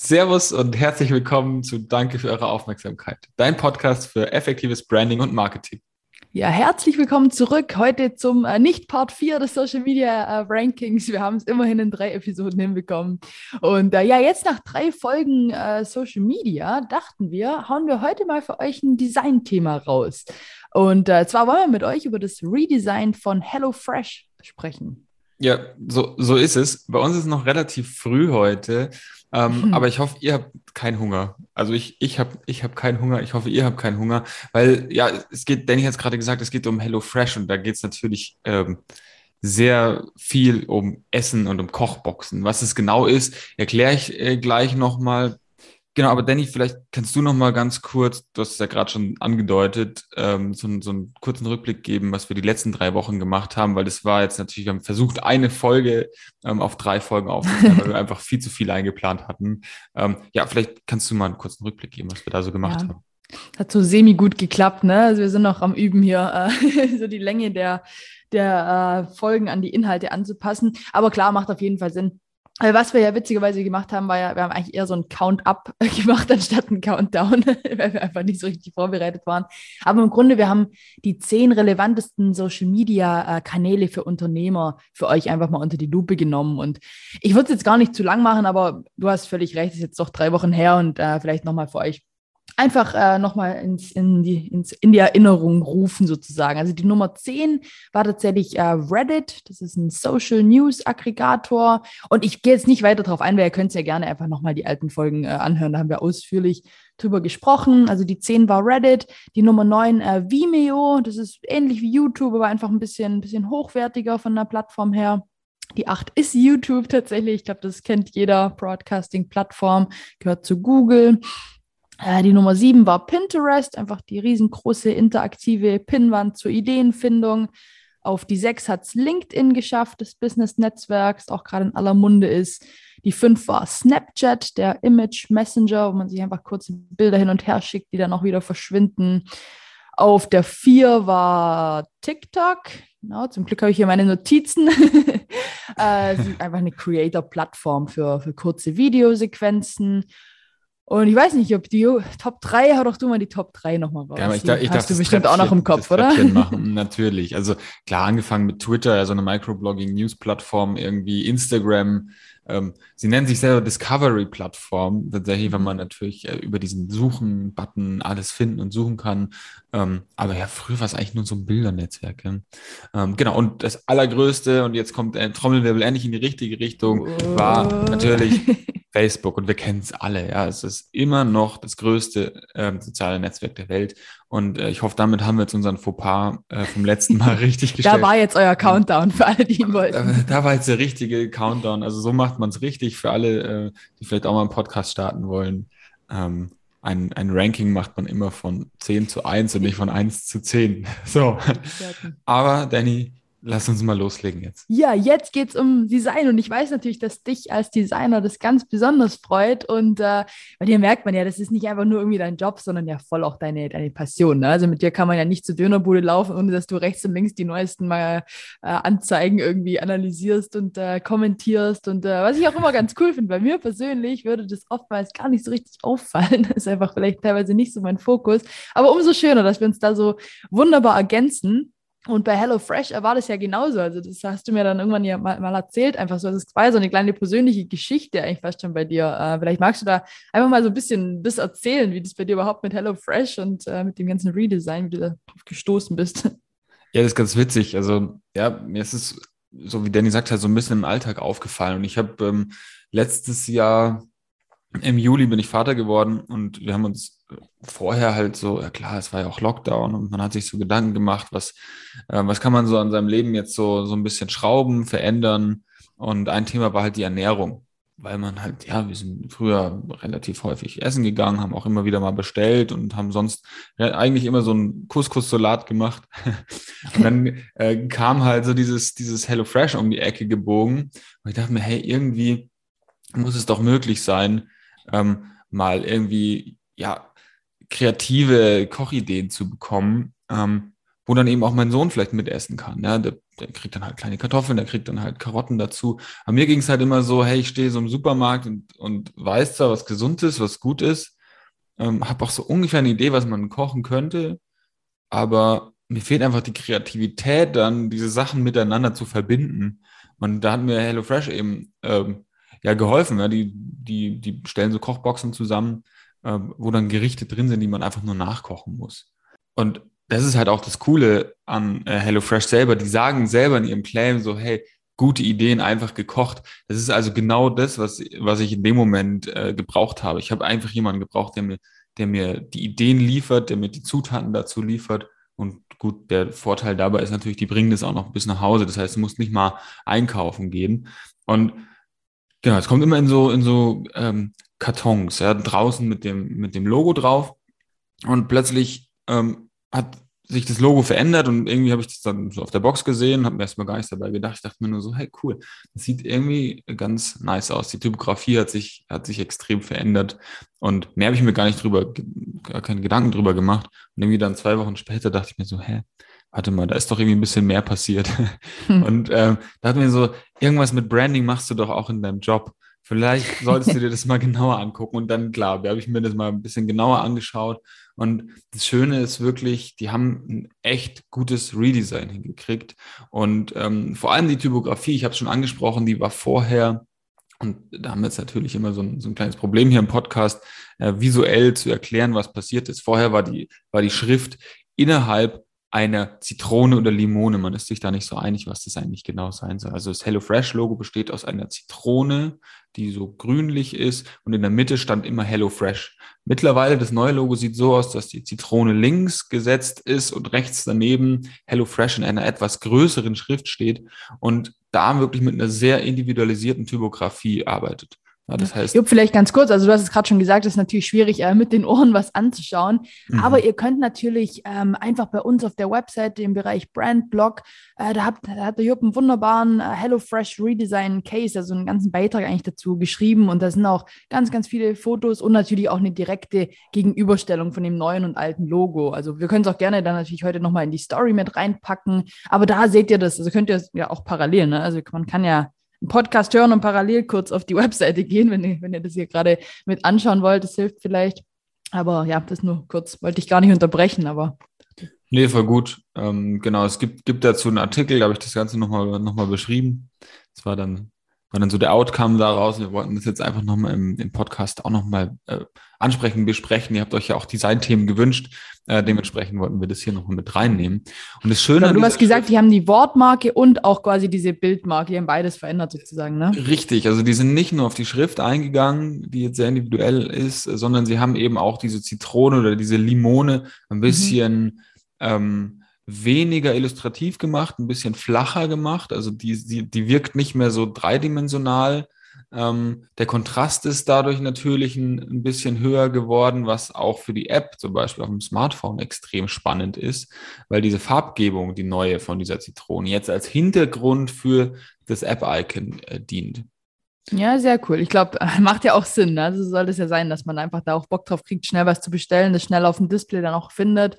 Servus und herzlich willkommen zu Danke für eure Aufmerksamkeit. Dein Podcast für effektives Branding und Marketing. Ja, herzlich willkommen zurück heute zum äh, nicht Part 4 des Social Media äh, Rankings. Wir haben es immerhin in drei Episoden hinbekommen. Und äh, ja, jetzt nach drei Folgen äh, Social Media dachten wir, hauen wir heute mal für euch ein Design-Thema raus. Und äh, zwar wollen wir mit euch über das Redesign von HelloFresh sprechen. Ja, so, so ist es. Bei uns ist es noch relativ früh heute. Ähm, hm. Aber ich hoffe, ihr habt keinen Hunger. Also ich, ich habe ich hab keinen Hunger. Ich hoffe, ihr habt keinen Hunger. Weil, ja, es geht, Danny hat es gerade gesagt, es geht um Hello Fresh und da geht es natürlich ähm, sehr viel um Essen und um Kochboxen. Was es genau ist, erkläre ich äh, gleich nochmal. Genau, aber Danny, vielleicht kannst du noch mal ganz kurz, du hast es ja gerade schon angedeutet, ähm, so, so, einen kurzen Rückblick geben, was wir die letzten drei Wochen gemacht haben, weil das war jetzt natürlich, wir haben versucht, eine Folge ähm, auf drei Folgen aufzunehmen, weil wir einfach viel zu viel eingeplant hatten. Ähm, ja, vielleicht kannst du mal einen kurzen Rückblick geben, was wir da so gemacht ja. haben. Hat so semi gut geklappt, ne? Also wir sind noch am Üben hier, äh, so die Länge der, der äh, Folgen an die Inhalte anzupassen. Aber klar, macht auf jeden Fall Sinn was wir ja witzigerweise gemacht haben, war ja, wir haben eigentlich eher so ein Count-up gemacht anstatt ein Countdown, weil wir einfach nicht so richtig vorbereitet waren. Aber im Grunde, wir haben die zehn relevantesten Social-Media-Kanäle für Unternehmer für euch einfach mal unter die Lupe genommen. Und ich würde es jetzt gar nicht zu lang machen, aber du hast völlig recht, ist jetzt doch drei Wochen her und äh, vielleicht nochmal für euch einfach äh, nochmal ins, in, die, ins, in die Erinnerung rufen sozusagen. Also die Nummer 10 war tatsächlich äh, Reddit. Das ist ein Social News Aggregator. Und ich gehe jetzt nicht weiter darauf ein, weil ihr könnt ja gerne einfach nochmal die alten Folgen äh, anhören. Da haben wir ausführlich drüber gesprochen. Also die 10 war Reddit, die Nummer 9 äh, Vimeo. Das ist ähnlich wie YouTube, aber einfach ein bisschen, ein bisschen hochwertiger von der Plattform her. Die 8 ist YouTube tatsächlich. Ich glaube, das kennt jeder Broadcasting-Plattform, gehört zu Google. Äh, die Nummer sieben war Pinterest, einfach die riesengroße interaktive Pinwand zur Ideenfindung. Auf die sechs hat es LinkedIn geschafft, das Business-Netzwerk, das auch gerade in aller Munde ist. Die fünf war Snapchat, der Image Messenger, wo man sich einfach kurze Bilder hin und her schickt, die dann auch wieder verschwinden. Auf der vier war TikTok. Genau, zum Glück habe ich hier meine Notizen. äh, einfach eine Creator-Plattform für, für kurze Videosequenzen. Und ich weiß nicht, ob die Top 3, hau doch du mal die Top 3 nochmal raus. Ja, ich, da, ich Hast du bestimmt Treppchen, auch noch im Kopf, oder? machen, natürlich. Also klar, angefangen mit Twitter, also eine Microblogging-News-Plattform, irgendwie Instagram. Ähm, sie nennen sich selber Discovery-Plattform, tatsächlich, weil man natürlich äh, über diesen Suchen-Button alles finden und suchen kann. Ähm, aber ja, früher war es eigentlich nur so ein Bildernetzwerk. Ja. Ähm, genau, und das Allergrößte, und jetzt kommt ein Trommelwirbel endlich in die richtige Richtung, oh. war natürlich Facebook und wir kennen es alle. Ja, es ist immer noch das größte äh, soziale Netzwerk der Welt. Und äh, ich hoffe, damit haben wir jetzt unseren Fauxpas äh, vom letzten Mal richtig gestellt. da war jetzt euer Countdown für alle, die ihn wollten. Da, da, war jetzt der richtige Countdown. Also so macht man es richtig für alle, äh, die vielleicht auch mal einen Podcast starten wollen. Ähm, ein, ein Ranking macht man immer von 10 zu 1 und nicht von 1 zu 10. So. Aber Danny, Lass uns mal loslegen jetzt. Ja, jetzt geht es um Design und ich weiß natürlich, dass dich als Designer das ganz besonders freut und äh, bei dir merkt man ja, das ist nicht einfach nur irgendwie dein Job, sondern ja voll auch deine, deine Passion. Ne? Also mit dir kann man ja nicht zur Dönerbude laufen, ohne dass du rechts und links die neuesten mal äh, Anzeigen irgendwie analysierst und äh, kommentierst und äh, was ich auch immer ganz cool finde, bei mir persönlich würde das oftmals gar nicht so richtig auffallen. Das ist einfach vielleicht teilweise nicht so mein Fokus, aber umso schöner, dass wir uns da so wunderbar ergänzen. Und bei HelloFresh war das ja genauso. Also, das hast du mir dann irgendwann ja mal, mal erzählt, einfach so. Das war so eine kleine persönliche Geschichte eigentlich fast schon bei dir. Äh, vielleicht magst du da einfach mal so ein bisschen das erzählen, wie das bei dir überhaupt mit HelloFresh und äh, mit dem ganzen Redesign, wie du da drauf gestoßen bist. Ja, das ist ganz witzig. Also, ja, mir ist es, so wie Danny sagt, halt so ein bisschen im Alltag aufgefallen. Und ich habe ähm, letztes Jahr im Juli bin ich Vater geworden und wir haben uns vorher halt so, ja klar, es war ja auch Lockdown und man hat sich so Gedanken gemacht, was, äh, was kann man so an seinem Leben jetzt so, so ein bisschen schrauben, verändern. Und ein Thema war halt die Ernährung, weil man halt, ja, wir sind früher relativ häufig essen gegangen, haben auch immer wieder mal bestellt und haben sonst eigentlich immer so einen Couscous-Salat gemacht. und dann äh, kam halt so dieses, dieses HelloFresh um die Ecke gebogen. Und ich dachte mir, hey, irgendwie muss es doch möglich sein, ähm, mal irgendwie, ja, kreative Kochideen zu bekommen, ähm, wo dann eben auch mein Sohn vielleicht mitessen kann. Ja? Der der kriegt dann halt kleine Kartoffeln, der kriegt dann halt Karotten dazu. Aber mir ging es halt immer so, hey, ich stehe so im Supermarkt und, und weiß zwar, was gesund ist, was gut ist, ähm, habe auch so ungefähr eine Idee, was man kochen könnte, aber mir fehlt einfach die Kreativität, dann diese Sachen miteinander zu verbinden. Und da hat mir HelloFresh eben ähm, ja geholfen. Ja? Die, die, die stellen so Kochboxen zusammen, äh, wo dann Gerichte drin sind, die man einfach nur nachkochen muss. Und das ist halt auch das Coole an äh, HelloFresh selber. Die sagen selber in ihrem Claim so, hey, gute Ideen einfach gekocht. Das ist also genau das, was, was ich in dem Moment äh, gebraucht habe. Ich habe einfach jemanden gebraucht, der mir, der mir die Ideen liefert, der mir die Zutaten dazu liefert. Und gut, der Vorteil dabei ist natürlich, die bringen das auch noch bis nach Hause. Das heißt, du musst nicht mal einkaufen gehen. Und genau, es kommt immer in so, in so ähm, Kartons, ja, draußen mit dem, mit dem Logo drauf. Und plötzlich ähm, hat sich das Logo verändert und irgendwie habe ich das dann so auf der Box gesehen, habe mir erstmal gar nichts dabei gedacht. Ich dachte mir nur so, hey, cool, das sieht irgendwie ganz nice aus. Die Typografie hat sich, hat sich extrem verändert und mehr habe ich mir gar nicht drüber, gar keine Gedanken drüber gemacht. Und irgendwie dann zwei Wochen später dachte ich mir so, hä, warte mal, da ist doch irgendwie ein bisschen mehr passiert. Hm. Und ähm, da hat mir so, irgendwas mit Branding machst du doch auch in deinem Job. Vielleicht solltest du dir das mal genauer angucken. Und dann, klar, da habe ich mir das mal ein bisschen genauer angeschaut. Und das Schöne ist wirklich, die haben ein echt gutes Redesign hingekriegt. Und ähm, vor allem die Typografie, ich habe es schon angesprochen, die war vorher, und da haben wir jetzt natürlich immer so ein, so ein kleines Problem hier im Podcast, äh, visuell zu erklären, was passiert ist. Vorher war die, war die Schrift innerhalb eine Zitrone oder Limone. Man ist sich da nicht so einig, was das eigentlich genau sein soll. Also das HelloFresh-Logo besteht aus einer Zitrone, die so grünlich ist und in der Mitte stand immer HelloFresh. Mittlerweile das neue Logo sieht so aus, dass die Zitrone links gesetzt ist und rechts daneben HelloFresh in einer etwas größeren Schrift steht und da wirklich mit einer sehr individualisierten Typografie arbeitet. Ja, das heißt. Jupp, vielleicht ganz kurz, also du hast es gerade schon gesagt, es ist natürlich schwierig, äh, mit den Ohren was anzuschauen. Mhm. Aber ihr könnt natürlich ähm, einfach bei uns auf der Website, im Bereich Brand Blog, äh, da, habt, da hat der Jupp einen wunderbaren äh, HelloFresh Redesign Case, also einen ganzen Beitrag eigentlich dazu geschrieben. Und da sind auch ganz, ganz viele Fotos und natürlich auch eine direkte Gegenüberstellung von dem neuen und alten Logo. Also wir können es auch gerne dann natürlich heute nochmal in die Story mit reinpacken. Aber da seht ihr das, also könnt ihr es ja auch parallel, ne? Also man kann ja Podcast hören und parallel kurz auf die Webseite gehen, wenn ihr, wenn ihr das hier gerade mit anschauen wollt. Das hilft vielleicht. Aber ja, das nur kurz. Wollte ich gar nicht unterbrechen, aber. Nee, voll gut. Ähm, genau, es gibt, gibt dazu einen Artikel, da habe ich das Ganze nochmal noch mal beschrieben. Das war dann war dann so der Outcome daraus. Wir wollten das jetzt einfach nochmal im, im Podcast auch nochmal äh, ansprechen, besprechen. Ihr habt euch ja auch Designthemen gewünscht. Äh, dementsprechend wollten wir das hier nochmal mit reinnehmen. Und das Schöne. du hast gesagt, die haben die Wortmarke und auch quasi diese Bildmarke. Die haben beides verändert sozusagen, ne? Richtig. Also die sind nicht nur auf die Schrift eingegangen, die jetzt sehr individuell ist, sondern sie haben eben auch diese Zitrone oder diese Limone ein mhm. bisschen mhm. ähm, weniger illustrativ gemacht, ein bisschen flacher gemacht. Also die, die, die wirkt nicht mehr so dreidimensional. Ähm, der Kontrast ist dadurch natürlich ein, ein, bisschen höher geworden, was auch für die App zum Beispiel auf dem Smartphone extrem spannend ist, weil diese Farbgebung, die neue von dieser Zitrone, jetzt als Hintergrund für das App-Icon äh, dient. Ja, sehr cool. Ich glaube, macht ja auch Sinn. Ne? Also soll es ja sein, dass man einfach da auch Bock drauf kriegt, schnell was zu bestellen, das schnell auf dem Display dann auch findet.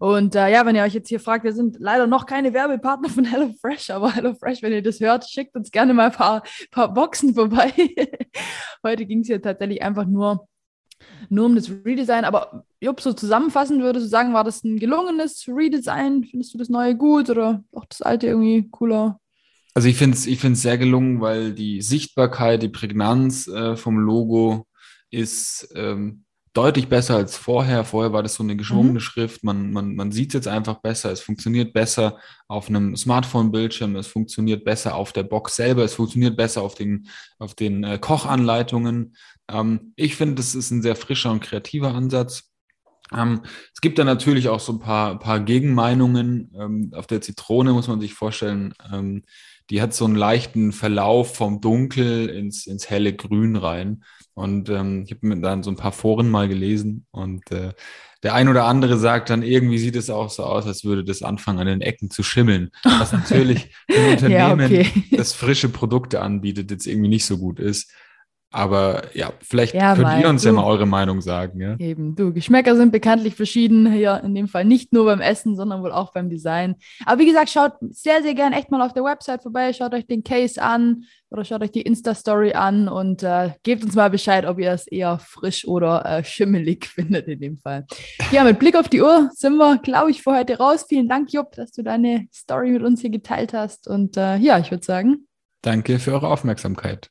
Und äh, ja, wenn ihr euch jetzt hier fragt, wir sind leider noch keine Werbepartner von HelloFresh, aber HelloFresh, wenn ihr das hört, schickt uns gerne mal ein paar, paar Boxen vorbei. Heute ging es hier tatsächlich einfach nur, nur um das Redesign. Aber Jupp, so zusammenfassend würdest du sagen, war das ein gelungenes Redesign? Findest du das neue gut oder auch das alte irgendwie cooler? Also ich finde es ich sehr gelungen, weil die Sichtbarkeit, die Prägnanz äh, vom Logo ist ähm, deutlich besser als vorher. Vorher war das so eine geschwungene mhm. Schrift. Man, man, man sieht es jetzt einfach besser. Es funktioniert besser auf einem Smartphone-Bildschirm. Es funktioniert besser auf der Box selber. Es funktioniert besser auf den, auf den äh, Kochanleitungen. Ähm, ich finde, das ist ein sehr frischer und kreativer Ansatz. Ähm, es gibt da natürlich auch so ein paar, paar Gegenmeinungen. Ähm, auf der Zitrone muss man sich vorstellen, ähm, die hat so einen leichten Verlauf vom Dunkel ins, ins helle Grün rein. Und ähm, ich habe mir dann so ein paar Foren mal gelesen und äh, der ein oder andere sagt dann, irgendwie sieht es auch so aus, als würde das anfangen, an den Ecken zu schimmeln. Was natürlich für ein Unternehmen, ja, okay. das frische Produkte anbietet, jetzt irgendwie nicht so gut ist. Aber ja, vielleicht ja, könnt ihr uns du, ja mal eure Meinung sagen. Ja? Eben, du, Geschmäcker sind bekanntlich verschieden hier in dem Fall. Nicht nur beim Essen, sondern wohl auch beim Design. Aber wie gesagt, schaut sehr, sehr gern echt mal auf der Website vorbei. Schaut euch den Case an oder schaut euch die Insta-Story an und äh, gebt uns mal Bescheid, ob ihr es eher frisch oder äh, schimmelig findet in dem Fall. Ja, mit Blick auf die Uhr sind wir, glaube ich, für heute raus. Vielen Dank, Jupp, dass du deine Story mit uns hier geteilt hast. Und äh, ja, ich würde sagen. Danke für eure Aufmerksamkeit.